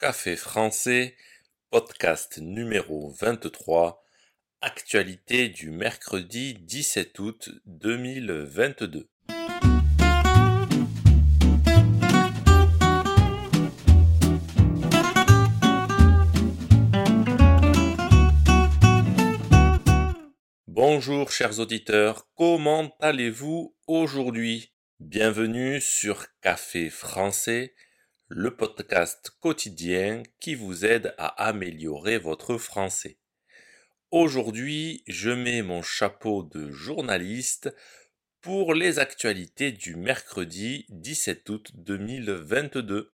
Café français, podcast numéro 23, actualité du mercredi 17 août 2022. Bonjour chers auditeurs, comment allez-vous aujourd'hui? Bienvenue sur Café français, le podcast quotidien qui vous aide à améliorer votre français. Aujourd'hui, je mets mon chapeau de journaliste pour les actualités du mercredi 17 août 2022.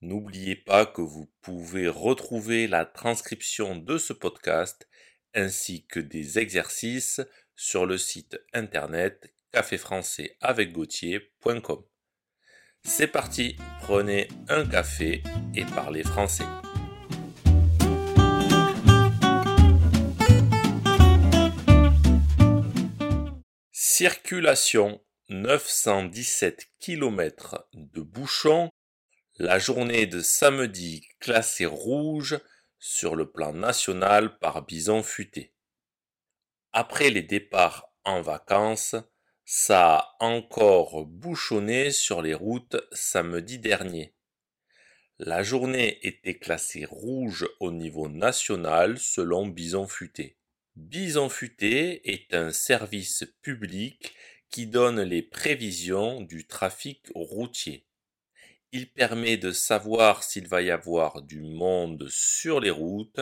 N'oubliez pas que vous pouvez retrouver la transcription de ce podcast ainsi que des exercices sur le site internet caféfrançaisavecgautier.com. C'est parti, prenez un café et parlez français. Circulation 917 km de bouchons. La journée de samedi classée rouge sur le plan national par bison futé. Après les départs en vacances, ça a encore bouchonné sur les routes samedi dernier. La journée était classée rouge au niveau national selon Bison Futé. Bison Futé est un service public qui donne les prévisions du trafic routier. Il permet de savoir s'il va y avoir du monde sur les routes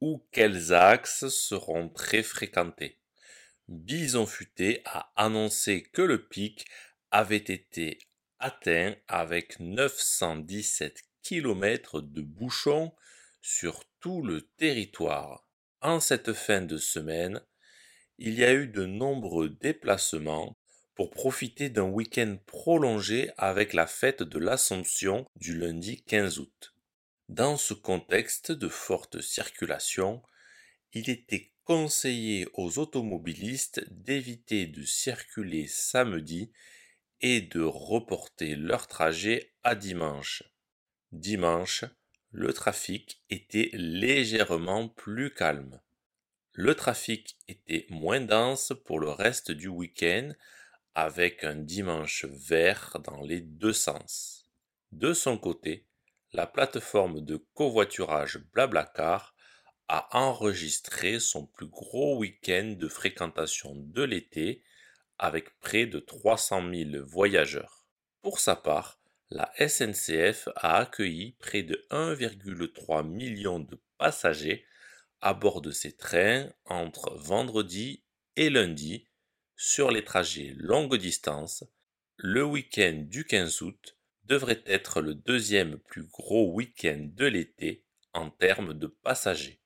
ou quels axes seront très fréquentés. Bison Futé a annoncé que le pic avait été atteint avec 917 km de bouchons sur tout le territoire. En cette fin de semaine, il y a eu de nombreux déplacements pour profiter d'un week-end prolongé avec la fête de l'Assomption du lundi 15 août. Dans ce contexte de forte circulation, il était conseillé aux automobilistes d'éviter de circuler samedi et de reporter leur trajet à dimanche. Dimanche, le trafic était légèrement plus calme. Le trafic était moins dense pour le reste du week-end avec un dimanche vert dans les deux sens. De son côté, la plateforme de covoiturage Blablacar a enregistré son plus gros week-end de fréquentation de l'été avec près de 300 000 voyageurs. Pour sa part, la SNCF a accueilli près de 1,3 million de passagers à bord de ses trains entre vendredi et lundi sur les trajets longue distance, le week-end du 15 août devrait être le deuxième plus gros week-end de l'été en termes de passagers.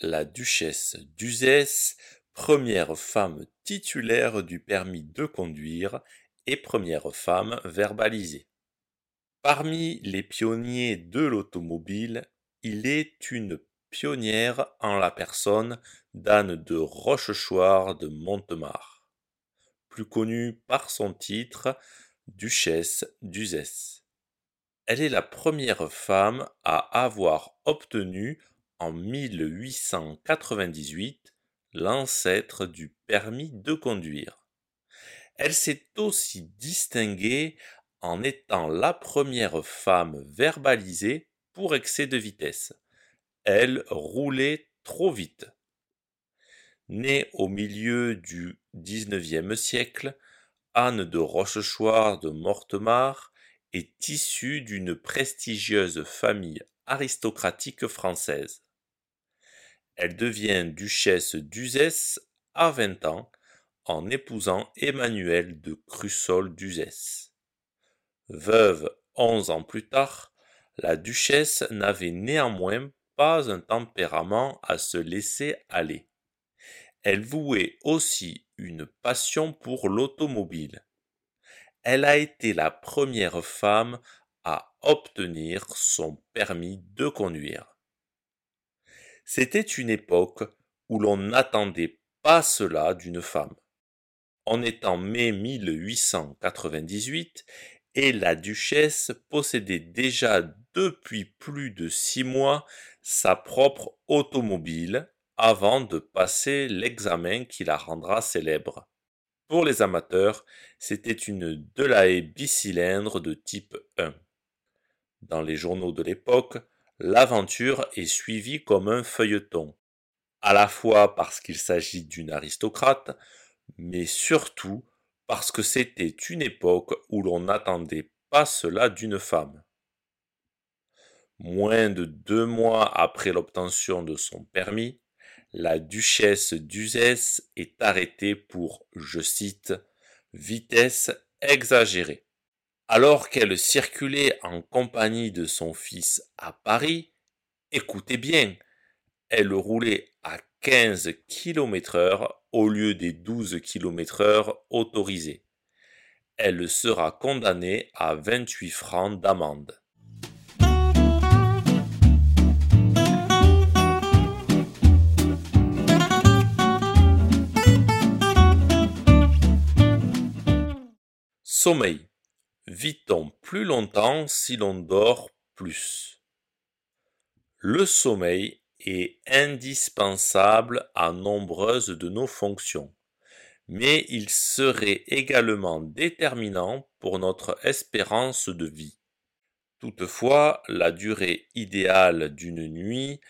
La duchesse d'Uzès, première femme titulaire du permis de conduire, et première femme verbalisée. Parmi les pionniers de l'automobile, il est une pionnière en la personne d'Anne de Rochechouart de Montemar, plus connue par son titre Duchesse d'Uzès. Elle est la première femme à avoir obtenu en 1898 l'ancêtre du permis de conduire. Elle s'est aussi distinguée en étant la première femme verbalisée pour excès de vitesse. Elle roulait trop vite. Née au milieu du XIXe siècle, Anne de Rochechouart de Mortemart est issue d'une prestigieuse famille aristocratique française. Elle devient duchesse d'Uzès à 20 ans en épousant Emmanuel de Crussol d'Uzès. Veuve onze ans plus tard, la duchesse n'avait néanmoins pas un tempérament à se laisser aller. Elle vouait aussi une passion pour l'automobile. Elle a été la première femme à obtenir son permis de conduire. C'était une époque où l'on n'attendait pas cela d'une femme. On est en mai 1898 et la duchesse possédait déjà depuis plus de six mois sa propre automobile avant de passer l'examen qui la rendra célèbre. Pour les amateurs, c'était une Delahaye bicylindre de type 1. Dans les journaux de l'époque, l'aventure est suivie comme un feuilleton, à la fois parce qu'il s'agit d'une aristocrate, mais surtout parce que c'était une époque où l'on n'attendait pas cela d'une femme. Moins de deux mois après l'obtention de son permis, la duchesse d'Uzès est arrêtée pour, je cite, vitesse exagérée. Alors qu'elle circulait en compagnie de son fils à Paris, écoutez bien, elle roulait à 15 km heure au lieu des 12 km heure autorisés. Elle sera condamnée à 28 francs d'amende. Sommeil. Vit-on plus longtemps si l'on dort plus? Le sommeil est indispensable à nombreuses de nos fonctions, mais il serait également déterminant pour notre espérance de vie. Toutefois, la durée idéale d'une nuit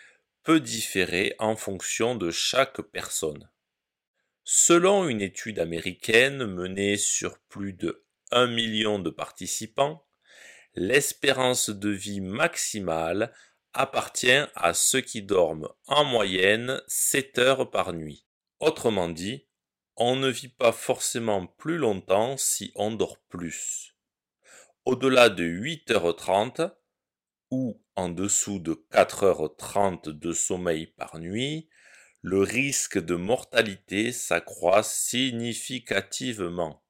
peut différer en fonction de chaque personne. Selon une étude américaine menée sur plus de 1 million de participants, l'espérance de vie maximale appartient à ceux qui dorment en moyenne 7 heures par nuit. Autrement dit, on ne vit pas forcément plus longtemps si on dort plus. Au-delà de 8h30 ou en dessous de 4h30 de sommeil par nuit, le risque de mortalité s'accroît significativement.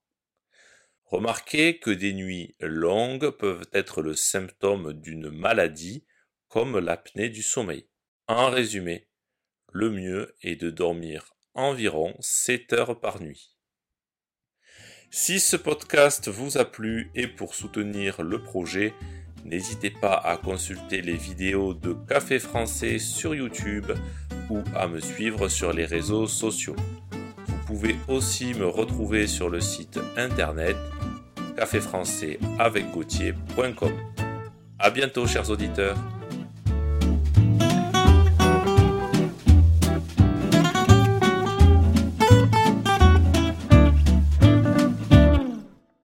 Remarquez que des nuits longues peuvent être le symptôme d'une maladie comme l'apnée du sommeil. En résumé, le mieux est de dormir environ 7 heures par nuit. Si ce podcast vous a plu et pour soutenir le projet, n'hésitez pas à consulter les vidéos de Café Français sur YouTube ou à me suivre sur les réseaux sociaux. Vous pouvez aussi me retrouver sur le site internet caféfrançais avec A bientôt chers auditeurs.